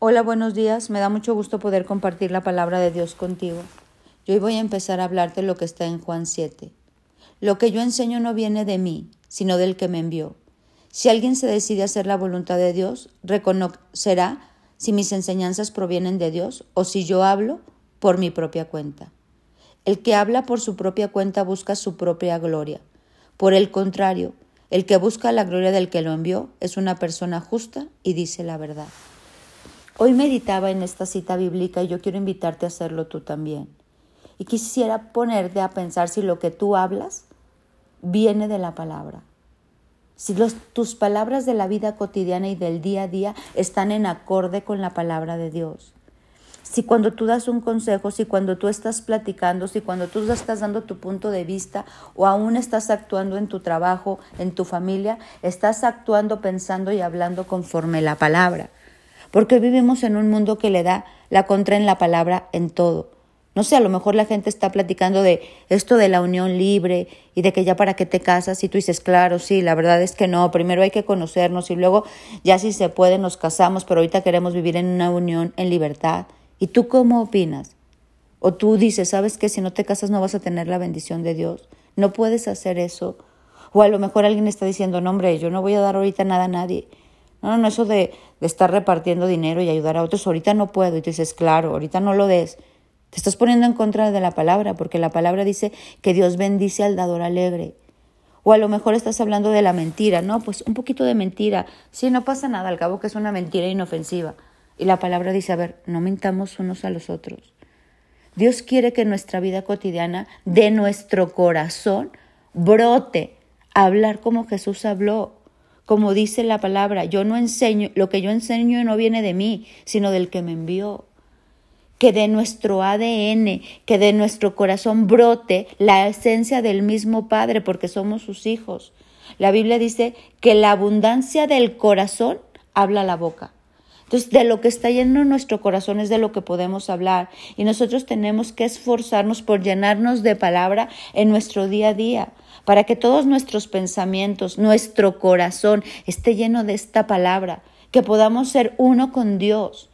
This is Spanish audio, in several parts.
Hola, buenos días. Me da mucho gusto poder compartir la palabra de Dios contigo. Yo hoy voy a empezar a hablarte lo que está en Juan 7. Lo que yo enseño no viene de mí, sino del que me envió. Si alguien se decide a hacer la voluntad de Dios, reconocerá si mis enseñanzas provienen de Dios o si yo hablo por mi propia cuenta. El que habla por su propia cuenta busca su propia gloria. Por el contrario, el que busca la gloria del que lo envió es una persona justa y dice la verdad. Hoy meditaba en esta cita bíblica y yo quiero invitarte a hacerlo tú también. Y quisiera ponerte a pensar si lo que tú hablas viene de la palabra. Si tus palabras de la vida cotidiana y del día a día están en acorde con la palabra de Dios. Si cuando tú das un consejo, si cuando tú estás platicando, si cuando tú estás dando tu punto de vista o aún estás actuando en tu trabajo, en tu familia, estás actuando, pensando y hablando conforme la palabra porque vivimos en un mundo que le da la contra en la palabra en todo. No sé, a lo mejor la gente está platicando de esto de la unión libre y de que ya para qué te casas y tú dices, claro, sí, la verdad es que no, primero hay que conocernos y luego ya si se puede nos casamos, pero ahorita queremos vivir en una unión en libertad. ¿Y tú cómo opinas? O tú dices, ¿sabes que si no te casas no vas a tener la bendición de Dios? No puedes hacer eso. O a lo mejor alguien está diciendo, no, hombre, yo no voy a dar ahorita nada a nadie. No, no, eso de, de estar repartiendo dinero y ayudar a otros, ahorita no puedo. Y tú dices, claro, ahorita no lo des. Te estás poniendo en contra de la palabra, porque la palabra dice que Dios bendice al dador alegre. O a lo mejor estás hablando de la mentira, ¿no? Pues un poquito de mentira. Sí, no pasa nada, al cabo que es una mentira inofensiva. Y la palabra dice, a ver, no mintamos unos a los otros. Dios quiere que nuestra vida cotidiana, de nuestro corazón, brote hablar como Jesús habló, como dice la palabra, yo no enseño, lo que yo enseño no viene de mí, sino del que me envió. Que de nuestro ADN, que de nuestro corazón brote la esencia del mismo Padre, porque somos sus hijos. La Biblia dice que la abundancia del corazón habla la boca. Entonces, de lo que está lleno nuestro corazón es de lo que podemos hablar. Y nosotros tenemos que esforzarnos por llenarnos de palabra en nuestro día a día para que todos nuestros pensamientos, nuestro corazón esté lleno de esta palabra, que podamos ser uno con Dios.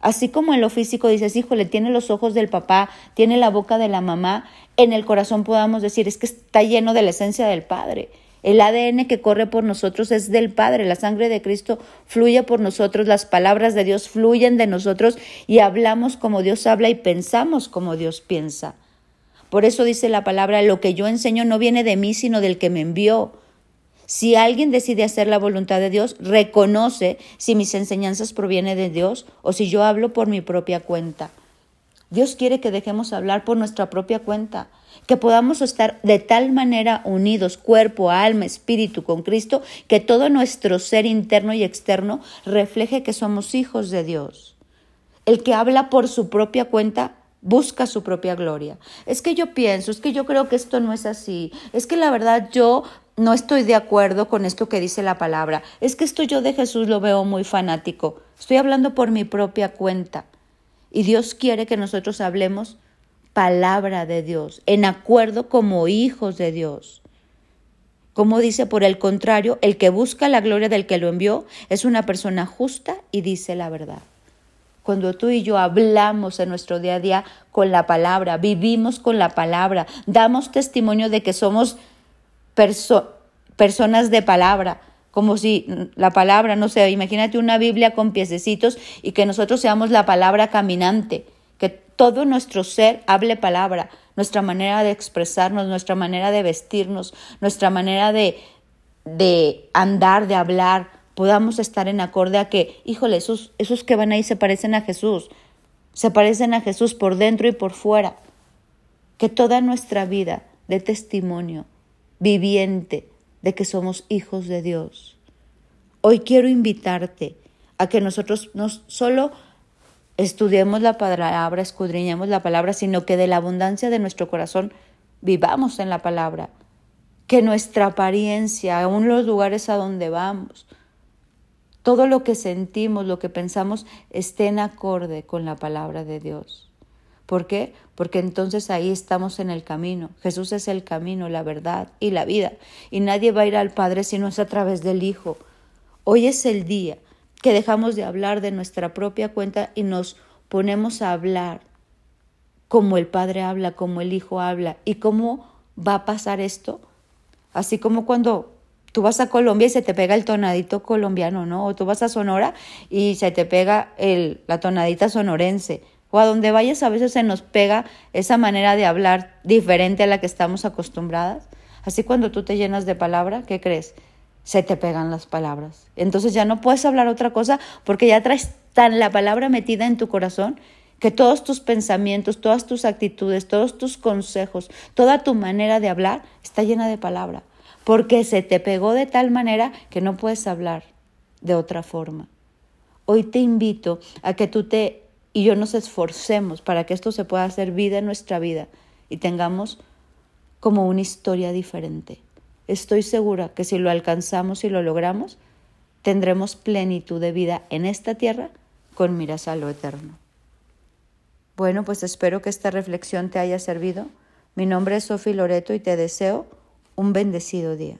Así como en lo físico dices, híjole, tiene los ojos del papá, tiene la boca de la mamá, en el corazón podamos decir, es que está lleno de la esencia del Padre. El ADN que corre por nosotros es del Padre, la sangre de Cristo fluye por nosotros, las palabras de Dios fluyen de nosotros y hablamos como Dios habla y pensamos como Dios piensa. Por eso dice la palabra, lo que yo enseño no viene de mí, sino del que me envió. Si alguien decide hacer la voluntad de Dios, reconoce si mis enseñanzas provienen de Dios o si yo hablo por mi propia cuenta. Dios quiere que dejemos hablar por nuestra propia cuenta, que podamos estar de tal manera unidos, cuerpo, alma, espíritu con Cristo, que todo nuestro ser interno y externo refleje que somos hijos de Dios. El que habla por su propia cuenta busca su propia gloria. Es que yo pienso, es que yo creo que esto no es así, es que la verdad yo no estoy de acuerdo con esto que dice la palabra, es que esto yo de Jesús lo veo muy fanático, estoy hablando por mi propia cuenta. Y Dios quiere que nosotros hablemos palabra de Dios, en acuerdo como hijos de Dios. Como dice, por el contrario, el que busca la gloria del que lo envió es una persona justa y dice la verdad cuando tú y yo hablamos en nuestro día a día con la palabra, vivimos con la palabra, damos testimonio de que somos personas de palabra, como si la palabra, no sé, imagínate una Biblia con piececitos y que nosotros seamos la palabra caminante, que todo nuestro ser hable palabra, nuestra manera de expresarnos, nuestra manera de vestirnos, nuestra manera de, de andar, de hablar, podamos estar en acorde a que, híjole, esos, esos que van ahí se parecen a Jesús, se parecen a Jesús por dentro y por fuera. Que toda nuestra vida dé testimonio viviente de que somos hijos de Dios. Hoy quiero invitarte a que nosotros no solo estudiemos la palabra, escudriñemos la palabra, sino que de la abundancia de nuestro corazón vivamos en la palabra. Que nuestra apariencia, aún los lugares a donde vamos, todo lo que sentimos, lo que pensamos, esté en acorde con la palabra de Dios. ¿Por qué? Porque entonces ahí estamos en el camino. Jesús es el camino, la verdad y la vida. Y nadie va a ir al Padre si no es a través del Hijo. Hoy es el día que dejamos de hablar de nuestra propia cuenta y nos ponemos a hablar como el Padre habla, como el Hijo habla. ¿Y cómo va a pasar esto? Así como cuando tú vas a Colombia y se te pega el tonadito colombiano, ¿no? O tú vas a Sonora y se te pega el, la tonadita sonorense. O a donde vayas a veces se nos pega esa manera de hablar diferente a la que estamos acostumbradas. Así cuando tú te llenas de palabra, ¿qué crees? Se te pegan las palabras. Entonces ya no puedes hablar otra cosa porque ya traes tan la palabra metida en tu corazón que todos tus pensamientos, todas tus actitudes, todos tus consejos, toda tu manera de hablar está llena de palabra, porque se te pegó de tal manera que no puedes hablar de otra forma. Hoy te invito a que tú te y yo nos esforcemos para que esto se pueda hacer vida en nuestra vida y tengamos como una historia diferente. Estoy segura que si lo alcanzamos y lo logramos, tendremos plenitud de vida en esta tierra con miras a lo eterno. Bueno, pues espero que esta reflexión te haya servido. Mi nombre es Sofi Loreto y te deseo un bendecido día.